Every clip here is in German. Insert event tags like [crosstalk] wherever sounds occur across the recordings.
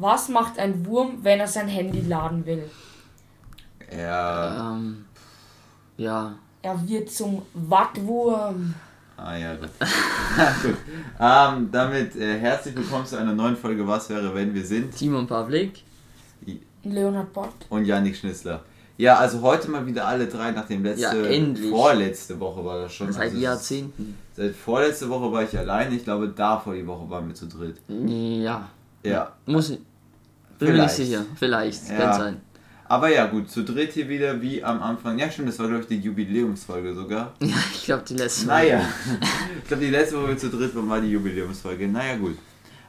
Was macht ein Wurm, wenn er sein Handy laden will? Ja. Ähm, ja. Er wird zum Wattwurm. Ah ja, gut. [laughs] gut. Ähm, damit äh, herzlich willkommen zu einer neuen Folge Was wäre, wenn wir sind. Timon Pavlik. Leonhard Bott. Und Janik Schnitzler. Ja, also heute mal wieder alle drei, nachdem letzte, Ja, endlich. vorletzte Woche war das schon. Seit also Jahrzehnten. Seit vorletzte Woche war ich allein, ich glaube davor die Woche waren wir zu dritt. Ja. Ja. Muss ich. Bin mir nicht Vielleicht. sicher. Vielleicht. Ja. Kann sein. Aber ja, gut, zu dritt hier wieder wie am Anfang. Ja, stimmt, das war glaube ich die Jubiläumsfolge sogar. [laughs] Ja, ich glaube die letzte Naja, ich glaube, die letzte, wo wir zu dritt waren, war die Jubiläumsfolge. Naja, gut.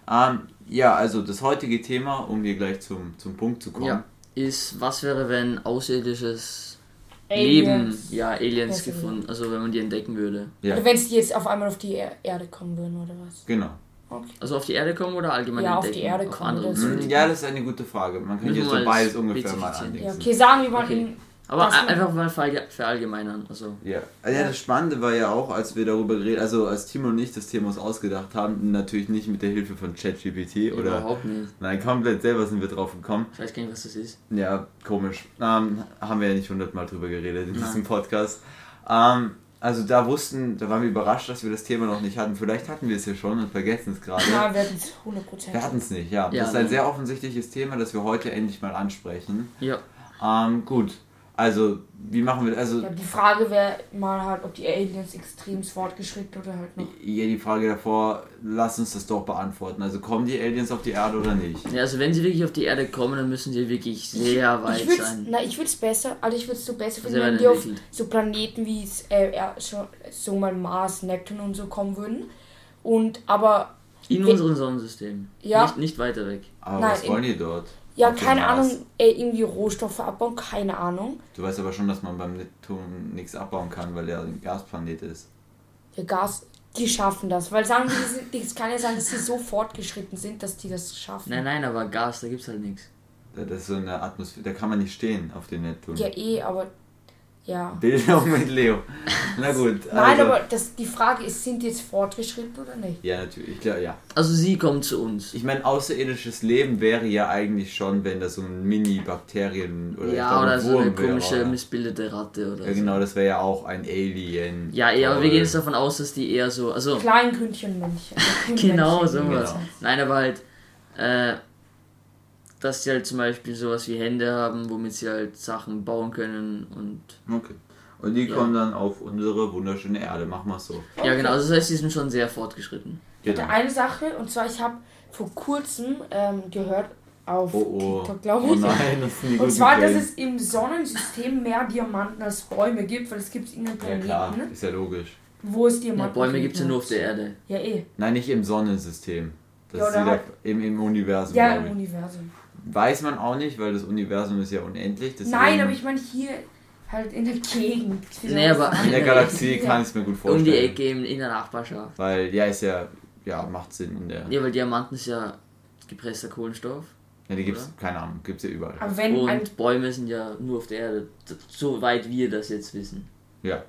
Ähm, ja, also das heutige Thema, um hier gleich zum, zum Punkt zu kommen. Ja. Ist, was wäre, wenn außerirdisches Aliens. Leben, ja, Aliens gefunden, also wenn man die entdecken würde. Ja. Oder wenn es die jetzt auf einmal auf die er Erde kommen würden, oder was? Genau. Okay. Also auf die Erde kommen oder allgemein Ja, auf entdecken? die Erde kommen so. Planeten? Hm, Ja, das ist eine gute Frage. Man hier wir so beides ungefähr mal andenken. Ja, okay, sagen wir mal Okay. in. Aber einfach mal verallge- verallgemeinern. Also, Ja. ja, das Spannende war ja auch, als wir darüber geredet, also als Timo und ich das Thema uns ausgedacht haben, natürlich nicht mit der Hilfe von ChatGPT oder. überhaupt nicht. Nein, komplett selber sind wir drauf gekommen. Ich weiß gar nicht, was das ist. Ja, komisch. Ähm, haben wir ja nicht hundertmal drüber geredet in Nein. diesem Podcast. Ähm, also da wussten, da waren wir überrascht, dass wir das Thema noch nicht hatten. Vielleicht hatten wir es ja schon und vergessen es gerade. Ja, wir hatten es 100%. Wir hatten es nicht, ja. Ja, das ist ein ne. sehr offensichtliches Thema, das wir heute endlich mal ansprechen. Ja. Ähm, gut. Also, wie machen wir also Ja, die Frage wäre mal halt, ob die Aliens extrem fortgeschritten oder halt noch. ja, die Frage davor, lass uns das doch beantworten. Also kommen die Aliens auf die Erde oder nicht? ja. Also wenn sie wirklich auf die Erde kommen, dann müssen sie wirklich sehr weit ich sein. na, ich würde es besser, also ich würde es so besser finden, Sehr wenn die auf so Planeten wie es, äh, so, so mal Mars, Neptun und so kommen würden. Und aber In unserem Sonnensystem. Ja. Nicht, nicht weiter weg. Aber Nein, was wollen die dort? Ja, dem keine? Ahnung, äh, irgendwie Rohstoffe abbauen, keine Ahnung. Du weißt aber schon, dass man beim Neptun nichts abbauen kann, weil er ein Gasplanet ist. Ja, Gas, die schaffen das, weil sagen die, die sind- die- es kann ja sein, dass sie so fortgeschritten sind, dass die das schaffen. Nein, nein, aber Gas, da gibt's halt nichts. Das ist so eine Atmosphäre, da kann man nicht stehen auf dem Neptun. Ja, eh, aber ja. Bildung [laughs] mit Leo. Na gut. [laughs] Nein, also- aber das, die Frage ist, sind die jetzt fortgeschritten oder nicht? Ja, natürlich. Ich glaub, ja. Also sie kommen zu uns. Ich meine, außerirdisches Leben wäre ja eigentlich schon, wenn das so ein Mini-Bakterien oder ja, oder so eine wäre, komische, oder? missbildete Ratte oder Ja, genau, das wäre ja auch ein Alien. Ja, eher, aber wir gehen jetzt davon aus, dass die eher so, also Kleingründchenmännchen. [laughs] genau sowas. Genau. Nein, aber halt, äh, dass sie halt zum Beispiel sowas wie Hände haben, womit sie halt Sachen bauen können und Okay. Und die Ja. kommen dann auf unsere wunderschöne Erde. Machen wir so. ja genau, also das heißt, sie sind schon sehr fortgeschritten. Ich Genau. hatte eine Sache, und zwar, ich habe vor kurzem ähm, gehört auf Oh oh. TikTok, glaube Oh ich. nein, das die und zwar, dass es im Sonnensystem mehr Diamanten als Bäume gibt, weil es gibt irgendeinen Ja Planeten, klar, ne, ist ja logisch. wo es Ja, Diamanten Bäume gibt, gibt's ja nur auf der Erde. Ja, eh. Nein, nicht im Sonnensystem. Das Ja, ist wieder halt- im, im Universum. Ja, im. Universum. Weiß man auch nicht, weil das Universum ist ja unendlich. deswegen- Nein, aber ich meine hier halt in der Gegend. Nee, aber-? In der Galaxie kann ich es mir gut Um vorstellen. die Ecke in, in der Nachbarschaft. Weil, ja, ist ja, ja, macht Sinn in der. Ja, weil Diamanten ist ja gepresster Kohlenstoff. Ja, die gibt's, keine Ahnung, gibt's ja überall. Aber wenn Und Bäume sind ja nur auf der Erde, soweit wir das jetzt wissen. Ja.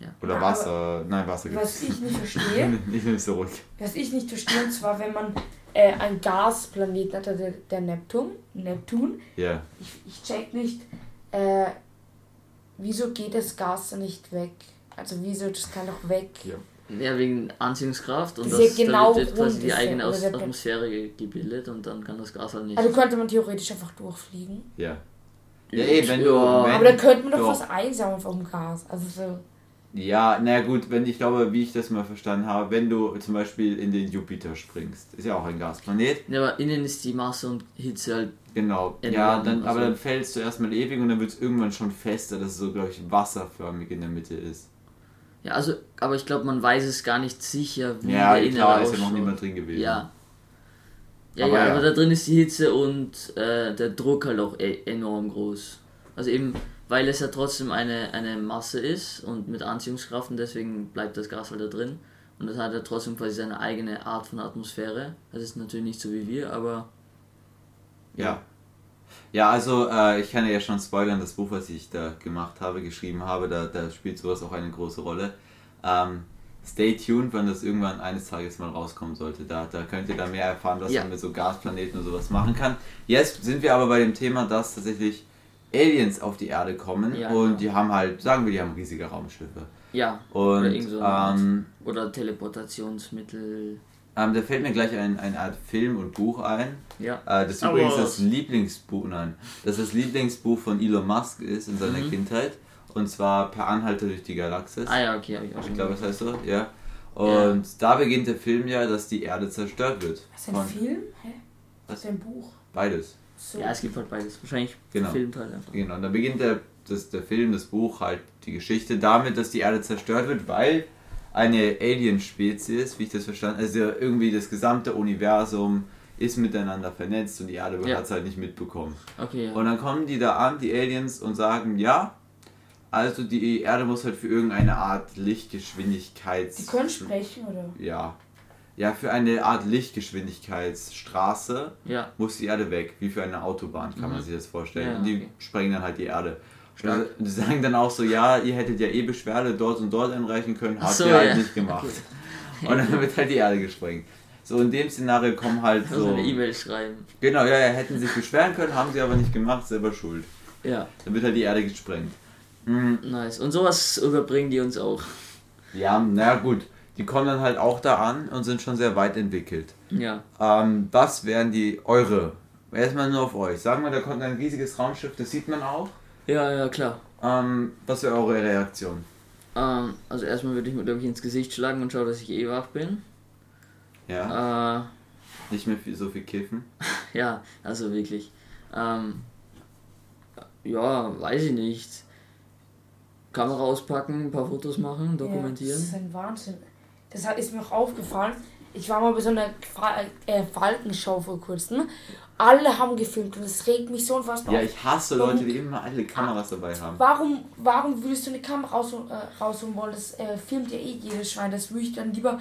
Ja. Oder Ja, Wasser. Nein, Wasser was gibt's. ich nicht [laughs] verstehe, Ich nehme es zurück. was ich nicht verstehe, und zwar wenn man äh, ein Gasplaneten hat, der, der Neptun, Neptun, Ja. ich, ich check nicht, äh, wieso geht das Gas nicht weg? Also wieso, das kann doch weg. Ja. Ja, wegen Anziehungskraft und Das das, ist ja genau da wird quasi die eigene Aus Atmosphäre ge- gebildet und dann kann das Gas halt nicht. Also könnte man theoretisch einfach durchfliegen. Ja. Ja, eh, wenn du. Wenn, Aber da könnte man doch, doch. was einsammeln vom Gas. Also so. Ja, na gut, wenn ich glaube, wie ich das mal verstanden habe, wenn du zum Beispiel in den Jupiter springst, ist ja auch ein Gasplanet. Ja, aber innen ist die Masse und Hitze halt. Genau. Ja, dann, aber also- dann fällst du erstmal ewig und dann wird es irgendwann schon fester, dass es so, glaube ich, wasserförmig in der Mitte ist. Ja, also, aber ich glaube, man weiß es gar nicht sicher, wie Ja, der Innere klar, ist ja noch niemand drin gewesen. Ja. Ja, Aber ja, ja. aber da drin ist die Hitze und äh, der Druck halt auch e enorm groß. Also eben, weil es ja trotzdem eine, eine Masse ist und mit Anziehungskraft und deswegen bleibt das Gas halt da drin. Und das hat ja trotzdem quasi seine eigene Art von Atmosphäre. Das ist natürlich nicht so wie wir, aber Ja. Ja, also äh, ich kann ja schon spoilern, das Buch, was ich da gemacht habe, geschrieben habe, da, da spielt sowas auch eine große Rolle. Ähm, stay tuned, wann das irgendwann eines Tages mal rauskommen sollte. Da, da könnt ihr dann mehr erfahren, was Ja. man mit so Gasplaneten und sowas machen kann. Jetzt sind wir aber bei dem Thema, dass tatsächlich Aliens auf die Erde kommen Ja, und genau. die haben halt, sagen wir, die haben riesige Raumschiffe. Ja. Und irgend so ähm, Oder Teleportationsmittel. ähm, da fällt mir gleich ein, eine Art Film und Buch ein. Ja. Äh, das ist Aber- übrigens das Lieblingsbuch, nein, das das Lieblingsbuch von Elon Musk ist in seiner Mhm. Kindheit. Und zwar Per Anhalter durch die Galaxis. Ah ja, okay, habe ich auch schon Ich glaube, das heißt so, ja. Und da beginnt der Film ja, dass die Erde zerstört wird. Was ist ein Von Film? Hä? Was? Was ist ein Buch? beides. So. Ja, es gibt halt beides. Wahrscheinlich Genau. filmt halt einfach. Genau. Und dann beginnt der, das, der Film, das Buch, halt die Geschichte damit, dass die Erde zerstört wird, weil eine Alien-Spezies, wie ich das verstanden also irgendwie das gesamte Universum ist miteinander vernetzt und die Erde Ja. hat es halt nicht mitbekommen. Okay, ja. Und dann kommen die da an, die Aliens, und sagen, ja, also die Erde muss halt für irgendeine Art Lichtgeschwindigkeits... Die können sprechen, oder? Ja. Ja, für eine Art Lichtgeschwindigkeitsstraße ja. muss die Erde weg, wie für eine Autobahn, kann man Mhm. sich das vorstellen. Ja, und die okay. sprengen dann halt die Erde. Und die sagen dann auch so, ja, ihr hättet ja eh Beschwerde dort und dort einreichen können, habt so, ihr halt ja. nicht gemacht. [laughs] Und dann wird halt die Erde gesprengt. So in dem Szenario kommen halt Also so. eine E-Mail schreiben. Genau, ja, ja, hätten sich beschweren können, haben sie aber nicht gemacht, selber schuld. Ja, Dann wird halt die Erde gesprengt. Mhm. nice. Und sowas überbringen die uns auch. Ja, naja gut. Die kommen dann halt auch da an und sind schon sehr weit entwickelt. Ja. Ähm, was wären die eure? Erstmal nur auf euch. Sagen wir, da kommt ein riesiges Raumschiff, das sieht man auch. Ja, ja, klar. Ähm, was wäre eure Reaktion? Ähm, also erstmal würde ich mir, glaube ich, ins Gesicht schlagen und schauen, dass ich eh wach bin. Ja, Äh, nicht mehr viel, so viel kiffen. [laughs] ja, also wirklich. Ähm, ja, weiß ich nicht. Kamera auspacken, ein paar Fotos machen, Ja, das dokumentieren. ist ein Wahnsinn. Das hat- ist mir auch aufgefallen. Ich war mal bei so einer äh, Falkenschau vor kurzem. Alle haben gefilmt und es regt mich so unfassbar Ja, auf. ich hasse Leute, die immer alle Kameras dabei haben. Warum, warum würdest du eine Kamera raus, äh, rausholen wollen? Das äh, filmt ja eh jedes Schwein. Das würde ich dann lieber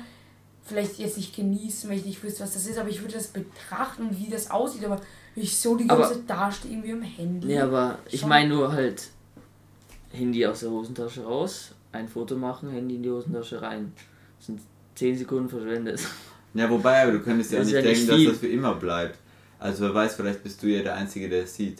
vielleicht jetzt nicht genießen, wenn ich nicht wüsste, was das ist, aber ich würde das betrachten, wie das aussieht. Aber ich so die ganze Zeit dastehe, irgendwie am Handy. Nee, aber ich Schon. meine nur halt Handy aus der Hosentasche raus, ein Foto machen, Handy in die Hosentasche rein. Das sind 10 Sekunden verschwendet. Ja, wobei, aber du könntest ja auch nicht ja nicht denken, dass viel. das für immer bleibt. Also wer weiß, vielleicht bist du ja der Einzige, der es sieht.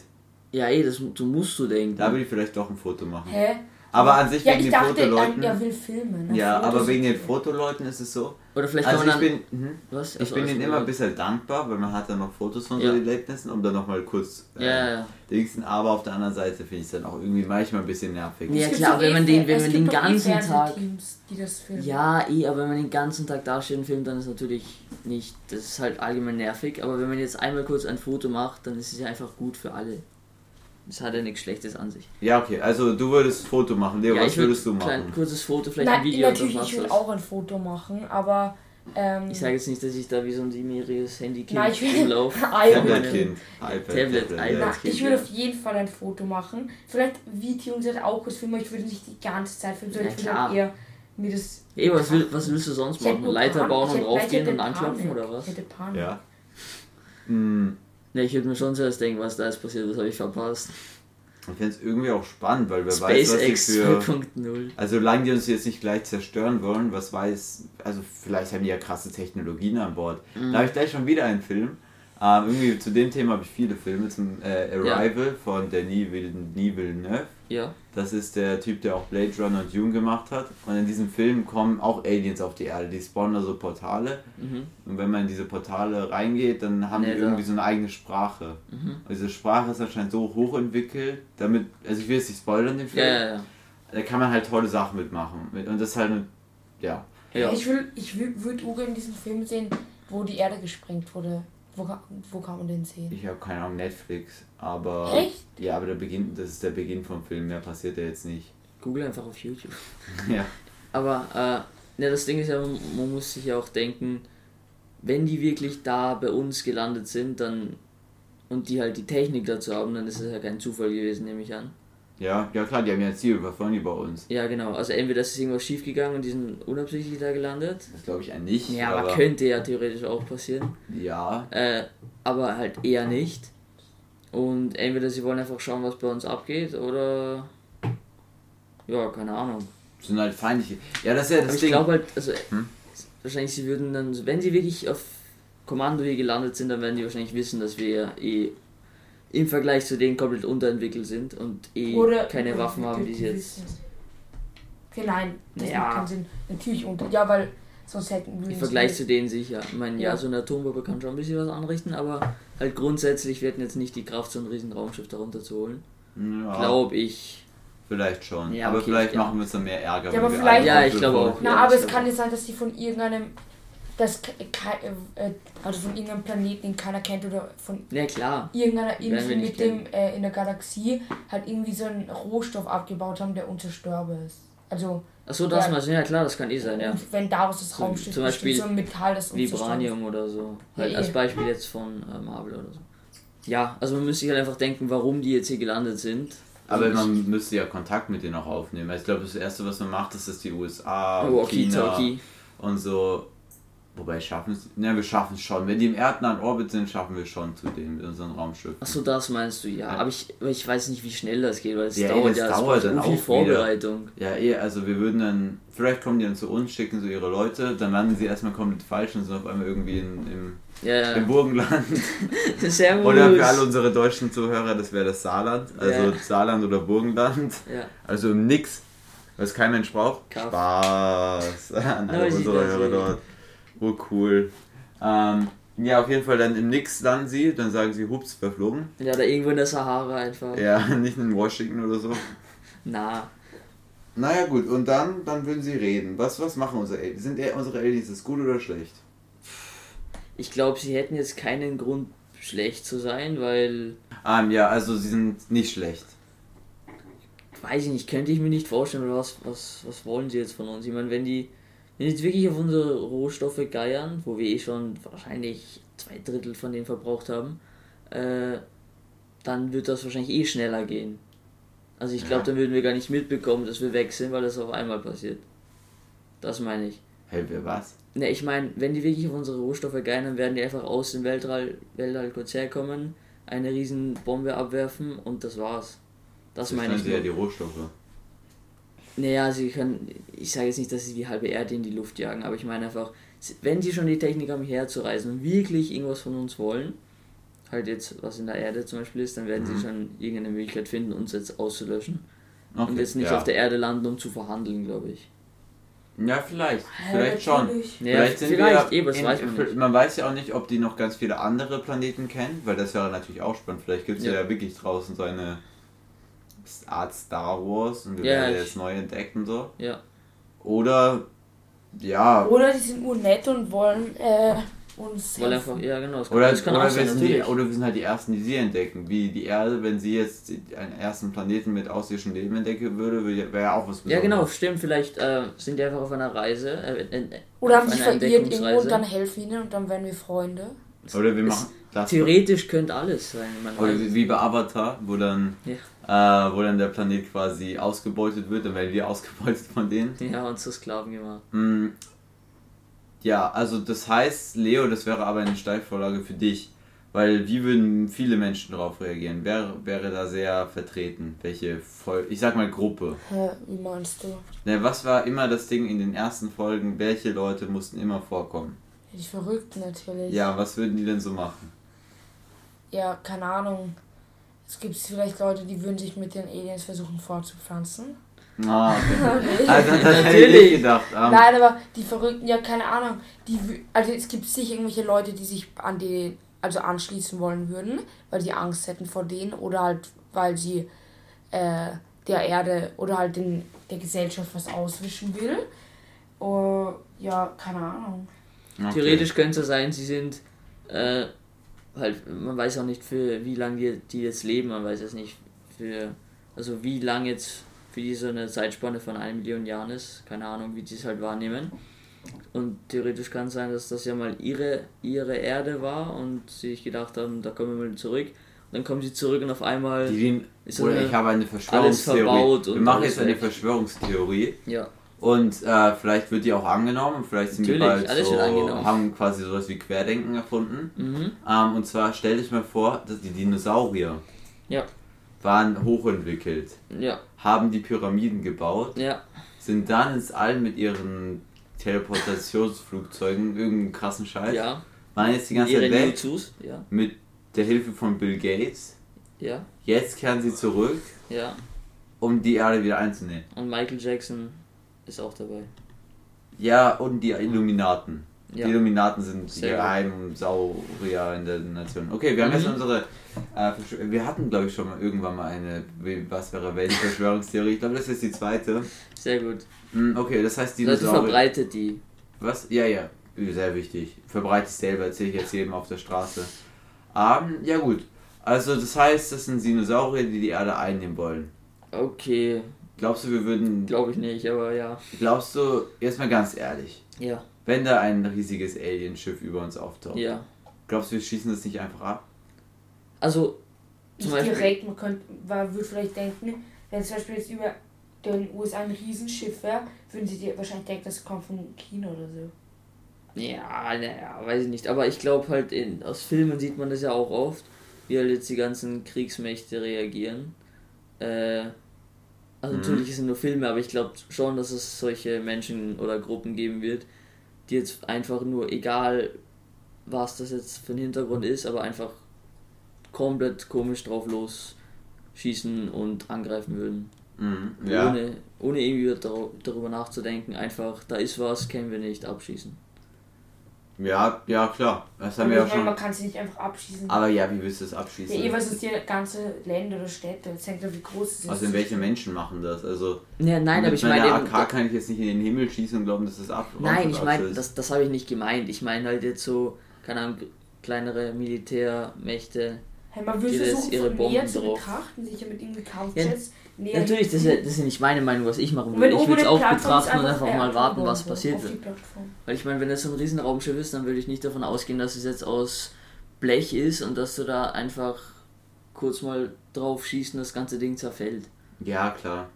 Ja, eh, das du musst du denken. Da würde ich vielleicht doch ein Foto machen. Hä? Aber an sich Ja, wegen ich den dachte, Fotoleuten. er will filmen. ne? Ja, Fotos aber wegen den Fotoleuten ist es so. Oder vielleicht kann Also man ich dann. bin, mhm. was? ich Also, bin ihnen immer ein bisschen dankbar, weil man hat dann noch Fotos von so Ja. Erlebnissen, um dann nochmal kurz äh, Ja, ja, ja. Dingsen. Aber auf der anderen Seite finde ich es dann auch irgendwie manchmal ein bisschen nervig. Ja, klar, wenn man den- wenn man den eh ganzen Tag- Fernsehteams, Die das filmen. Ja, eh, aber wenn man den ganzen Tag dasteht und filmt, dann ist natürlich nicht. Das ist halt allgemein nervig. Aber wenn man jetzt einmal kurz ein Foto macht, dann ist es ja einfach gut für alle. Das hat ja nichts Schlechtes an sich. Ja, okay, also du würdest Foto machen. Leo, ja, was ich würd würdest du machen? kurzes Foto, vielleicht Nein, ein Video natürlich, ich du auch ein Foto machen, aber. Ähm, Ich sage jetzt nicht, dass ich da wie so ein siebenjähriges Handykind Nein, ich will- rumlaufe. [laughs] Tablet-Kind. Tablet, ja. iPad. Na, Kind, ich würde ja. auf jeden Fall ein Foto machen. Vielleicht Video und auch kurz filmen, ich würde nicht die ganze Zeit filmen, sondern Ja, ich würde halt eher mir das. Ey, was, will, was willst du sonst machen? Leiter bauen und raufgehen und anklopfen oder was? Ich hätte Panik. Ja. Hm, Ne, ich würde mir schon zuerst denken, was da ist passiert, was habe ich verpasst. ich finde es irgendwie auch spannend, weil wer weiß, was die SpaceX für... 2.0. Also solange die uns jetzt nicht gleich zerstören wollen, was weiß, also vielleicht haben die ja krasse Technologien an Bord. Mhm. Da habe ich gleich schon wieder einen Film. Ähm, irgendwie zu dem Thema habe ich viele Filme, zum äh, Arrival von Denis Villeneuve. Ja. Das ist der Typ, der auch Blade Runner und Dune gemacht hat. Und in diesem Film kommen auch Aliens auf die Erde. Die spawnen da so Portale. Mhm. Und wenn man in diese Portale reingeht, dann haben Nee, die irgendwie so eine eigene Sprache. Mhm. Und diese Sprache ist anscheinend so hochentwickelt, damit, also ich will jetzt nicht spoilern den Film, Ja, ja, ja. da kann man halt tolle Sachen mitmachen. Mit- Und das ist halt, eine- ja. ja. Ich will, ich will, würde gerne diesen Film sehen, wo die Erde gesprengt wurde. Wo, ka- wo kann man den sehen? Ich habe keine Ahnung, Netflix, aber. Echt? Ja, aber der Beginn, das ist der Beginn vom Film, mehr passiert ja jetzt nicht. Google einfach auf YouTube. [laughs] ja. Aber äh, ne, das Ding ist ja, man muss sich ja auch denken, wenn die wirklich da bei uns gelandet sind, dann und die halt die Technik dazu haben, dann ist es ja kein Zufall gewesen, nehme ich an. Ja, ja klar, die haben ja ein Ziel, wollen die bei uns? Ja, genau. Also entweder ist irgendwas schief gegangen und die sind unabsichtlich da gelandet. Das glaube ich eigentlich nicht. Ja, aber, könnte ja theoretisch auch passieren. Ja, Äh, aber halt eher nicht. Und entweder sie wollen einfach schauen, was bei uns abgeht, oder ja, keine Ahnung. sind halt feindliche. Ja, das ist ja das Aber ich Ding. glaube halt, also Hm? wahrscheinlich sie würden dann, wenn sie wirklich auf Kommando hier gelandet sind, dann werden die wahrscheinlich wissen, dass wir eh im Vergleich zu denen komplett unterentwickelt sind und eh Oder keine Waffen haben, die sie jetzt. Okay, nein, das Ja. macht keinen Sinn. Natürlich unter. Ja, weil sonst hätten wir. Im Vergleich zu denen sicher. Ich meine, ja, Ja. so eine Atombombe kann schon ein bisschen was anrichten, aber halt grundsätzlich, wir hätten jetzt nicht die Kraft, so ein riesen Raumschiff darunter zu holen. ja, Glaube ich. vielleicht schon. Ja, aber okay, vielleicht ja. machen wir uns dann mehr Ärger. Ja, aber wir vielleicht- Ja, ich glaube auch. Na, Ja, aber es kann ja sein, dass die von irgendeinem. Das, ke- ke- äh, also von irgendeinem Planeten, den keiner kennt, oder von Ja, klar. irgendeiner Insel mit dem äh, in der Galaxie halt irgendwie so einen Rohstoff abgebaut haben, der unzerstörbar ist. Also, Achso, das Ja. mal, ja klar, das kann eh sein, ja. wenn daraus das Zum- Raumschiff zum Beispiel so ein Metall, das unzerstörbar ist. Vibranium oder so. Halt Ja, als. Beispiel jetzt von äh, Marvel oder so. Ja, also man müsste sich halt einfach denken, warum die jetzt hier gelandet sind. Aber man müsste ja Kontakt mit denen auch aufnehmen. Also Ich glaube, das Erste, was man macht, ist, dass die USA, Oh, und China Walkie-Talkie. und so. Wobei, schaffen es. Ne, wir schaffen es schon. Wenn die im erdnahen Orbit sind, schaffen wir schon zu denen mit unseren Raumschiffen. Achso, das meinst du, ja. Ja. Aber ich, ich weiß nicht, wie schnell das geht, weil es Ja, eh, dauert das ja, es dauert dann auch wieder. Vorbereitung. Ja, eh, also wir würden dann. Vielleicht kommen die dann zu uns, schicken so ihre Leute, dann landen sie erstmal komplett falsch und sind auf einmal irgendwie in, im, Ja, im. Burgenland. [laughs] Servus. [laughs] Oder für alle unsere deutschen Zuhörer, das wäre das Saarland. Also. Saarland oder Burgenland. Ja. Also im Nix, was kein Mensch braucht. Kaff. Spaß [laughs] an alle unsere. Hörer dort. Oh cool. Ähm, ja, auf jeden Fall dann im Nix landen sie, dann sagen sie, hups, verflogen. ja, da irgendwo in der Sahara einfach. Ja, [laughs] nicht in Washington oder so. Na, Naja gut, und dann, dann würden sie reden. Was, was machen unsere Aliens? Sind unsere Aliens das gut oder schlecht? ich glaube, sie hätten jetzt keinen Grund, schlecht zu sein, weil, Ähm, ja, also sie sind nicht schlecht. weiß ich nicht, könnte ich mir nicht vorstellen, was, was, was wollen sie jetzt von uns? Ich meine, wenn die, wenn die jetzt wirklich auf unsere Rohstoffe geiern, wo wir eh schon wahrscheinlich zwei Drittel von denen verbraucht haben, äh, dann wird das wahrscheinlich eh schneller gehen. Also ich glaube, Ja. dann würden wir gar nicht mitbekommen, dass wir weg sind, weil das auf einmal passiert. Das meine ich. Hey, wer was? Ne, ich meine, wenn die wirklich auf unsere Rohstoffe geiern, dann werden die einfach aus dem Weltall, Weltall kurz herkommen, eine riesen Bombe abwerfen und das war's. Das meine ich. sie ja nur. die Rohstoffe. Naja, sie können, ich sage jetzt nicht, dass sie die halbe Erde in die Luft jagen, aber ich meine einfach, wenn sie schon die Technik haben, herzureisen und wirklich irgendwas von uns wollen, halt jetzt, was in der Erde zum Beispiel ist, dann werden Mhm. sie schon irgendeine Möglichkeit finden, uns jetzt auszulöschen. Okay, und jetzt nicht ja. auf der Erde landen, um zu verhandeln, glaube ich. Ja, vielleicht. Ja, Vielleicht schon. Naja, vielleicht sind vielleicht, wir eh, in, weiß man nicht. man weiß ja auch nicht, ob die noch ganz viele andere Planeten kennen, weil das wäre natürlich auch spannend. Vielleicht gibt es ja. Ja. ja wirklich draußen so eine Art Star Wars und wir Ja, werden jetzt neu entdeckt und so. Ja. Oder ja. Oder die sind urnett und wollen äh, uns. Weil einfach, ja genau, das kann, Oder, das kann oder, sein, sind die, oder wir sind halt die Ersten, die sie entdecken. Wie die Erde, wenn sie jetzt einen ersten Planeten mit außerirdischen Leben entdecken würde, wäre ja auch was Ja genau, Besonderes. stimmt, vielleicht äh, sind die einfach auf einer Reise. Äh, äh, Oder haben sich verirrt irgendwo Entdeckungsreise. und dann helfen ihnen und dann werden wir Freunde. Oder wir machen das. Theoretisch könnte alles sein. Man Oder wie, wie bei Avatar, wo dann, Ja. Äh, wo dann der Planet quasi ausgebeutet wird, dann werden wir [laughs] ausgebeutet von denen. ja, und zu Sklaven gemacht. Mm, Ja, also das heißt, Leo, das wäre aber eine Steilvorlage für dich. Weil wie würden viele Menschen darauf reagieren? Wer wäre da sehr vertreten? Welche Vol ich sag mal Gruppe. Hä, wie meinst du? Ne, was war immer das Ding in den ersten Folgen? Welche Leute mussten immer vorkommen? Die Verrückten natürlich. Ja, was würden die denn so machen? Ja, keine Ahnung. Es gibt vielleicht Leute, die würden sich mit den Aliens versuchen fortzupflanzen. Ah, okay. [laughs] Okay. Also, das hätte ich Natürlich. nicht gedacht. Ähm, Nein, aber die Verrückten, ja, keine Ahnung. Die, also es gibt sicher irgendwelche Leute, die sich an die, also anschließen wollen würden, weil sie Angst hätten vor denen oder halt, weil sie äh, der Erde oder halt den, der Gesellschaft was auswischen will. Oh, ja, keine Ahnung. okay. Theoretisch könnte es sein, sie sind äh, halt, man weiß auch nicht für wie lange die, die jetzt leben, man weiß es nicht für, also wie lang jetzt für die so eine Zeitspanne von einer Million Jahren ist, keine Ahnung, wie die es halt wahrnehmen. Und theoretisch kann es sein, dass das ja mal ihre, ihre Erde war und sie sich gedacht haben, da kommen wir mal zurück. Und dann kommen sie zurück und auf einmal, Die Ist oder eine- ich habe eine alles Verschwörungstheorie. verbaut Wir und machen alles jetzt eine. Verschwörungstheorie. ja, Und äh, vielleicht wird die auch angenommen. Vielleicht sind wir Natürlich, bald alles so, haben quasi sowas wie Querdenken erfunden. mhm. Ähm, und zwar stell dich mal vor, dass die Dinosaurier Ja. waren hochentwickelt, ja, haben die Pyramiden gebaut, ja, sind dann ins All mit ihren Teleportationsflugzeugen, irgendeinen krassen Scheiß. Ja. Waren jetzt die ganze Zeit weg Newzus, ja. mit der Hilfe von Bill Gates. Jetzt kehren sie zurück, um die Erde wieder einzunehmen. Und Michael Jackson ist auch dabei. Ja, und die Illuminaten. Ja. Die Illuminaten sind die Sehr gut. geheimen Saurier in der Nation. Okay, wir haben jetzt Mhm. unsere. Äh, wir hatten, glaube ich, schon mal irgendwann mal eine. Was wäre welche Verschwörungstheorie? Ich glaube, das ist die zweite. Sehr gut. Hm, Okay, das heißt, Leute, Dinosaurier. verbreitet die. Was? Ja, ja. Sehr wichtig. Verbreite ich selber, erzähle ich jetzt jedem auf der Straße. Ähm, ja, gut. Also, das heißt, das sind Dinosaurier, die die Erde einnehmen wollen. Okay, Glaubst du, wir würden. glaube ich nicht, aber ja. Glaubst du, jetzt mal ganz ehrlich, Ja, wenn da ein riesiges Alienschiff über uns auftaucht, ja. glaubst du, wir schießen das nicht einfach ab? Also, Nicht zum Beispiel. direkt, man könnte, man würde vielleicht denken, wenn zum Beispiel jetzt über den USA ein Riesenschiff wäre, würden sie dir wahrscheinlich denken, das kommt von China oder so. Ja, naja, weiß ich nicht. Aber ich glaube halt, in, aus Filmen sieht man das ja auch oft, wie halt jetzt die ganzen Kriegsmächte reagieren. Äh, also Mhm. natürlich sind nur Filme, aber ich glaube schon, dass es solche Menschen oder Gruppen geben wird, die jetzt einfach nur, egal was das jetzt für ein Hintergrund ist, aber einfach komplett komisch drauf los schießen und angreifen würden. Mhm. Ja. Ohne, ohne irgendwie dar- darüber nachzudenken, einfach, da ist was, kennen wir nicht, abschießen. Ja, ja, klar. Das haben wir ja meine, man schon. kann sie nicht einfach abschießen. Aber ja, wie willst du das ja, abschießen? eh, was ist die ganze Länder oder Städte? Das hängt ja wie groß es ist. Also, in welche Menschen machen das? Also, Ja, nein, aber ich meine AK kann ich jetzt nicht in den Himmel schießen und glauben, dass das ab. Nein, ich meine, das, das habe ich nicht gemeint. Ich meine halt jetzt so, keine Ahnung, kleinere Militärmächte. Hey, man würde versuchen, ihre von näher Bomben zu drauf. betrachten, sicher mit ihm Kampfjets. näher Natürlich, das ist, ja, das ist ja nicht meine Meinung, was ich machen würde. wenn Ich würde es auch betrachten und einfach mal warten, was so passiert wird. Weil ich meine, wenn das so ein riesen Raumschiff ist, dann würde ich nicht davon ausgehen, dass es jetzt aus Blech ist und dass du da einfach kurz mal drauf schießt und das ganze Ding zerfällt. Ja, klar.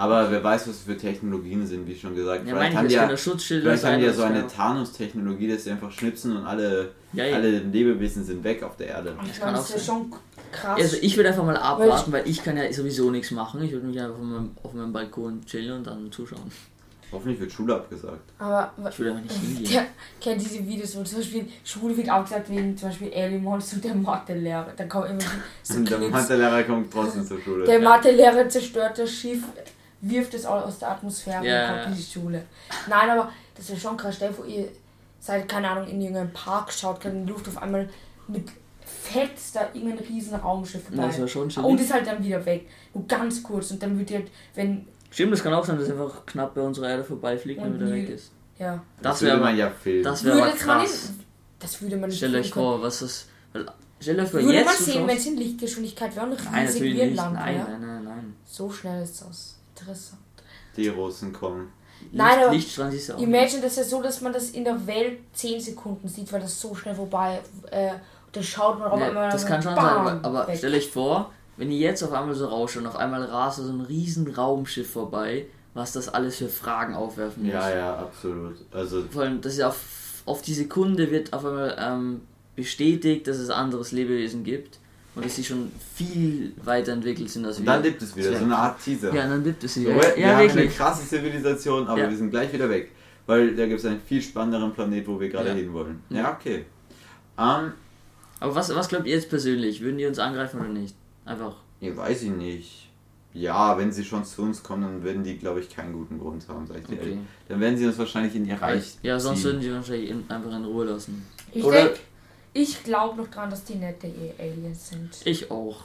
Aber wer weiß, was für Technologien sind, wie schon gesagt. Ja, meine ich, haben es die ja, Schutzschilder vielleicht haben die ja das so eine Thanos-Technologie, dass sie einfach schnipsen und alle, Ja, ja. alle Lebewesen sind weg auf der Erde. Ich kann das ist ja schon krass. Also ich würde einfach mal abwarten, weil ich kann ja sowieso nichts machen. Ich würde mich einfach auf meinem, auf meinem Balkon chillen und dann zuschauen. Hoffentlich wird Schule abgesagt. aber Ich würde einfach nicht hingehen. der kennt diese Videos, wo zum Beispiel Schule wird auch gesagt wegen zum Beispiel Alien Monster und der Mathelehrer. Da kommen immer [laughs] so der. Mathelehrer kommt trotzdem zur Schule. Der Mathelehrer zerstört das Schiff, wirft es au- aus der Atmosphäre Ja, und kommt in die Schule. Nein, aber das ist schon krass. Stell dir vor, ihr seid, keine Ahnung, in irgendeinem Park, schaut gerade in die Luft auf einmal mit fetzt da irgendein riesen Raumschiff Ja, das vorbei. war schon und chillig. ist halt dann wieder weg. Nur ganz kurz. Und dann wird halt, wenn, Stimmt, das kann auch sein, dass einfach knapp bei unserer Erde vorbeifliegt und Und wieder weg ist. ja. das Das würde wäre man ja filmen. das wäre aber Würde man krass. nicht, das würde man nicht Stellt euch vor, was das. Weil, stellt euch vor, Würde man jetzt sehen, wenn es in Lichtgeschwindigkeit wäre und Nein, riesig natürlich wie ein nicht. Land Nein, nein, nein, nein. So schnell ist das. Interessant. Die Russen kommen. Nein, Licht, aber Lichtstrahl siehst du auch. nicht. Imagine, das ist ja so, dass man das in der Welt 10 Sekunden sieht, weil das so schnell vorbei. Äh, da schaut man auf Ja, einmal. das kann schon bam, sein, aber, aber weg. stellt euch vor, wenn ihr jetzt auf einmal so rausschaut und auf einmal rast so ein riesen Raumschiff vorbei, was das alles für Fragen aufwerfen muss. Ja, ja, absolut. Also, Vor allem, das ist ja auf, auf die Sekunde wird auf einmal ähm, bestätigt, dass es anderes Lebewesen gibt und dass sie schon viel weiterentwickelt sind als und wir. dann gibt es wieder so eine Art Teaser. Ja, dann gibt es sie. So, Ja, wir ja haben eine wirklich. krasse Zivilisation, aber Ja. wir sind gleich wieder weg. Weil da gibt es einen viel spannenderen Planet, wo wir gerade Ja. hinwollen. Ja. Ja, okay. Ähm, Aber was, was glaubt ihr jetzt persönlich? Würden die uns angreifen oder nicht? Einfach. ja, weiß ich nicht. Ja, wenn sie schon zu uns kommen, dann werden die, glaube ich, keinen guten Grund haben, sag ich dir Okay. Dann werden sie uns wahrscheinlich in ihr Reich Ja, sonst ziehen. würden sie wahrscheinlich in, einfach in Ruhe lassen. Ich Oder- denke, ich glaube noch dran, dass die nette Aliens sind. Ich auch.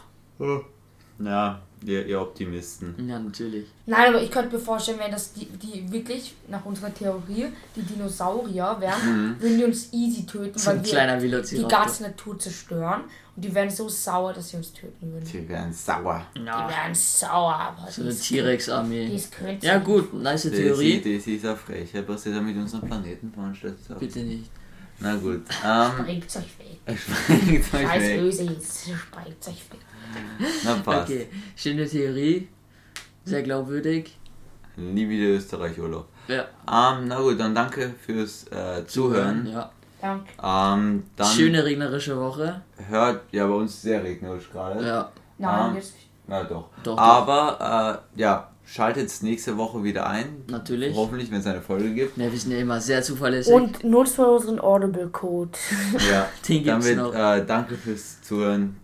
Ja, ihr, ihr Optimisten. Ja, natürlich. Nein, aber ich könnte mir vorstellen, wenn das die, die wirklich nach unserer Theorie die Dinosaurier wären, würden die uns easy töten, So weil wir die ganze Natur zerstören. Und die wären so sauer, dass sie uns töten würden. Sie werden sauer. Die Ja, wären sauer, aber so eine T-Rex-Armee. Ja, gut, nice Die, Theorie. die, die ist ja frech, aber sie damit unseren Planeten vorstellt. So. Bitte nicht. Na gut. Ähm, Sprengt euch weg. [laughs] springt euch Scheiß weg. Öse, sprengt euch weg. Na passt. Okay, schöne Theorie. Sehr glaubwürdig. Nie wieder Österreich-Urlaub. Ja. Ähm, na gut, dann danke fürs äh, Zuhören. Ja. Danke. Ähm, dann Schöne regnerische Woche. hört, ja, bei uns ist sehr regnerisch gerade. Ja. Nein, Ähm, jetzt. Ja, doch. Doch, doch. Aber, äh, ja, schaltet nächste Woche wieder ein. Natürlich. Hoffentlich, wenn es eine Folge gibt. Ja, wir sind ja immer sehr zuverlässig. Und nutzt mal unseren Audible-Code. Ja, [laughs] Den gibt's damit noch. äh, danke fürs Zuhören.